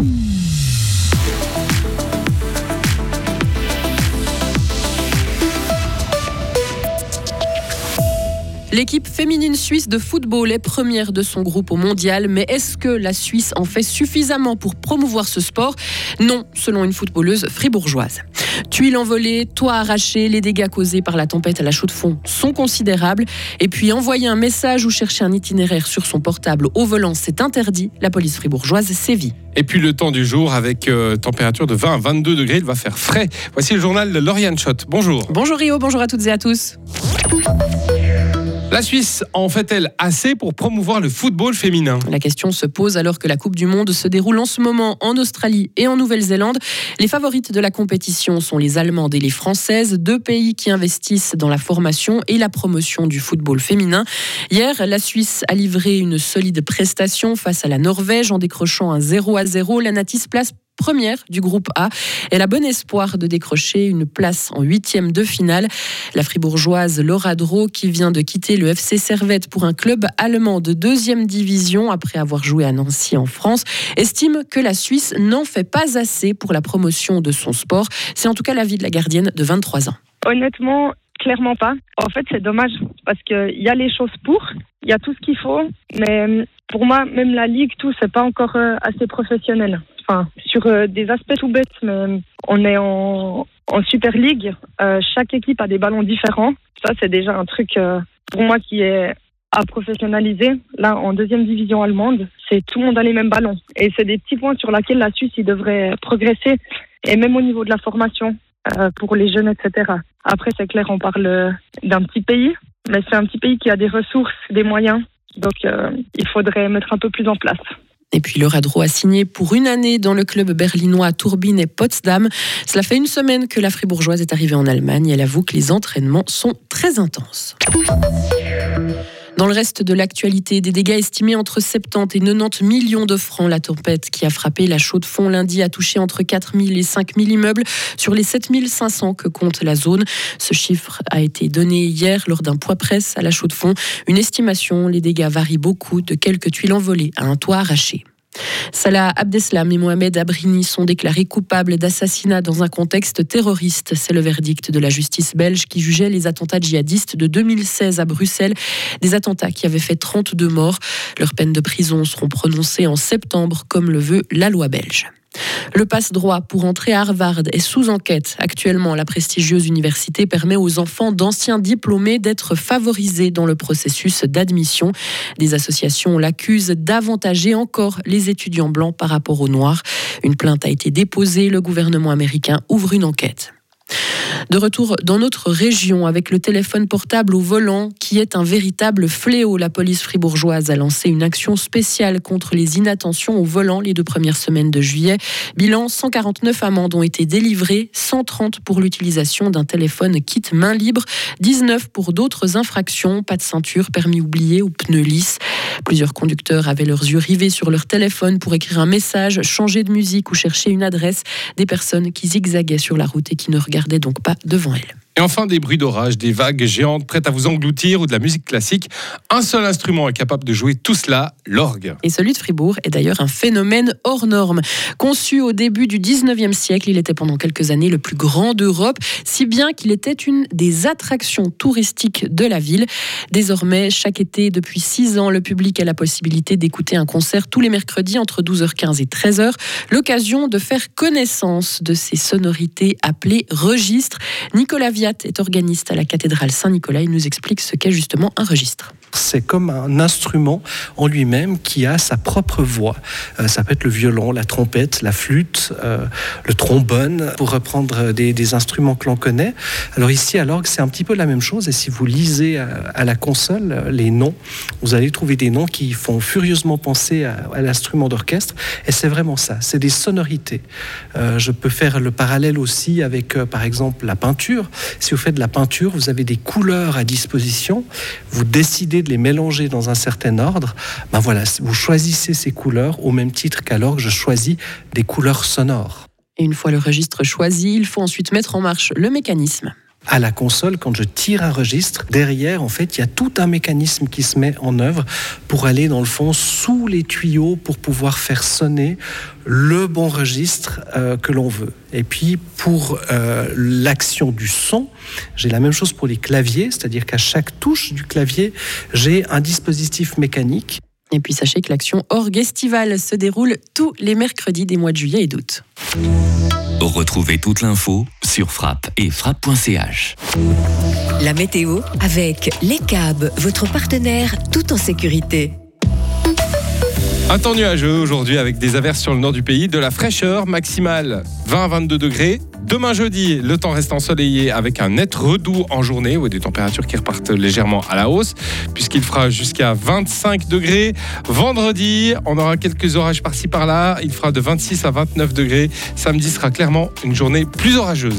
Mm-hmm. L'équipe féminine suisse de football est première de son groupe au mondial, mais est-ce que la Suisse en fait suffisamment pour promouvoir ce sport? Non, selon une footballeuse fribourgeoise. Tuiles envolées, toits arrachés, les dégâts causés par la tempête à la chaux de fond sont considérables. Et puis envoyer un message ou chercher un itinéraire sur son portable au volant, c'est interdit. La police fribourgeoise sévit. Et puis le temps du jour avec euh, température de 20 à 22 degrés, il va faire frais. Voici le journal de Lauriane Schott. Bonjour. Bonjour Rio, bonjour à toutes et à tous. La Suisse en fait-elle assez pour promouvoir le football féminin La question se pose alors que la Coupe du Monde se déroule en ce moment en Australie et en Nouvelle-Zélande. Les favorites de la compétition sont les Allemandes et les Françaises, deux pays qui investissent dans la formation et la promotion du football féminin. Hier, la Suisse a livré une solide prestation face à la Norvège en décrochant un 0 à 0. La Natis place première du groupe A. Elle a bon espoir de décrocher une place en huitième de finale. La fribourgeoise Laura Dro, qui vient de quitter le FC Servette pour un club allemand de deuxième division après avoir joué à Nancy en France, estime que la Suisse n'en fait pas assez pour la promotion de son sport. C'est en tout cas l'avis de la gardienne de 23 ans. Honnêtement, clairement pas. En fait, c'est dommage parce qu'il y a les choses pour, il y a tout ce qu'il faut, mais pour moi, même la ligue, tout, c'est pas encore euh, assez professionnel sur euh, des aspects tout bêtes, mais on est en, Super League. Euh, chaque équipe a des ballons différents. Ça, c'est déjà un truc euh, pour moi qui est à professionnaliser. Là, en deuxième division allemande, c'est tout le monde a les mêmes ballons. Et c'est des petits points sur lesquels la Suisse devrait progresser. Et même au niveau de la formation pour les jeunes, etc. Après, c'est clair, on parle d'un petit pays, mais c'est un petit pays qui a des ressources, des moyens. Donc, il faudrait mettre un peu plus en place. Et puis le Radro a signé pour une année dans le club berlinois Turbine et Potsdam. Cela fait une semaine que la fribourgeoise est arrivée en Allemagne. Elle avoue que les entraînements sont très intenses. Dans le reste de l'actualité, des dégâts estimés entre 70 et 90 millions de francs. La tempête qui a frappé la chaux de fond lundi a touché entre 4 000 et 5 000 immeubles sur les 7 500 que compte la zone. Ce chiffre a été donné hier lors d'un poids presse à la chaux de fond. Une estimation, les dégâts varient beaucoup de quelques tuiles envolées à un toit arraché. Salah Abdeslam et Mohamed Abrini sont déclarés coupables d'assassinat dans un contexte terroriste. C'est le verdict de la justice belge qui jugeait les attentats djihadistes de 2016 à Bruxelles, des attentats qui avaient fait 32 morts. Leurs peines de prison seront prononcées en septembre, comme le veut la loi belge. Le passe-droit pour entrer à Harvard est sous enquête. Actuellement, la prestigieuse université permet aux enfants d'anciens diplômés d'être favorisés dans le processus d'admission. Des associations l'accusent d'avantager encore les étudiants blancs par rapport aux noirs. Une plainte a été déposée. Le gouvernement américain ouvre une enquête. De retour dans notre région avec le téléphone portable au volant qui est un véritable fléau. La police fribourgeoise a lancé une action spéciale contre les inattentions au volant les deux premières semaines de juillet. Bilan 149 amendes ont été délivrées, 130 pour l'utilisation d'un téléphone kit main libre, 19 pour d'autres infractions, pas de ceinture, permis oublié ou pneus lisses. Plusieurs conducteurs avaient leurs yeux rivés sur leur téléphone pour écrire un message, changer de musique ou chercher une adresse. Des personnes qui zigzaguaient sur la route et qui ne regardaient donc pas devant elles. Et enfin, des bruits d'orage, des vagues géantes prêtes à vous engloutir ou de la musique classique. Un seul instrument est capable de jouer tout cela, l'orgue. Et celui de Fribourg est d'ailleurs un phénomène hors norme. Conçu au début du 19e siècle, il était pendant quelques années le plus grand d'Europe, si bien qu'il était une des attractions touristiques de la ville. Désormais, chaque été, depuis six ans, le public a la possibilité d'écouter un concert tous les mercredis entre 12h15 et 13h. L'occasion de faire connaissance de ces sonorités appelées registres. Nicolas Est organiste à la cathédrale Saint-Nicolas. Il nous explique ce qu'est justement un registre. C'est comme un instrument en lui-même qui a sa propre voix. Euh, ça peut être le violon, la trompette, la flûte, euh, le trombone, pour reprendre des, instruments que l'on connaît. Alors ici, à l'orgue, c'est un petit peu la même chose. Et si vous lisez à, la console les noms, vous allez trouver des noms qui font furieusement penser à, l'instrument d'orchestre. Et c'est vraiment ça, c'est des sonorités. Euh, je peux faire le parallèle aussi avec, par exemple, la peinture. Si vous faites de la peinture, vous avez des couleurs à disposition. Vous décidez de les mélanger dans un certain ordre. Ben voilà, vous choisissez ces couleurs au même titre qu'alors que je choisis des couleurs sonores. Et une fois le registre choisi, il faut ensuite mettre en marche le mécanisme. À la console, quand je tire un registre, derrière, en fait, il y a tout un mécanisme qui se met en œuvre pour aller, dans le fond, sous les tuyaux pour pouvoir faire sonner le bon registre euh, que l'on veut. Et puis pour euh, l'action du son, j'ai la même chose pour les claviers, c'est-à-dire qu'à chaque touche du clavier, j'ai un dispositif mécanique. Et puis sachez que l'action Orgue Estivale se déroule tous les mercredis des mois de juillet et d'août. Retrouvez toute l'info sur frappe et frappe.ch. La météo avec Les Cab, votre partenaire tout en sécurité. Un temps nuageux aujourd'hui avec des averses sur le nord du pays, de la fraîcheur maximale 20 à 22 degrés. Demain jeudi, le temps reste ensoleillé avec un net redoux en journée ou des températures qui repartent légèrement à la hausse puisqu'il fera jusqu'à 25 degrés. Vendredi, on aura quelques orages par-ci par-là. Il fera de 26 à 29 degrés. Samedi sera clairement une journée plus orageuse.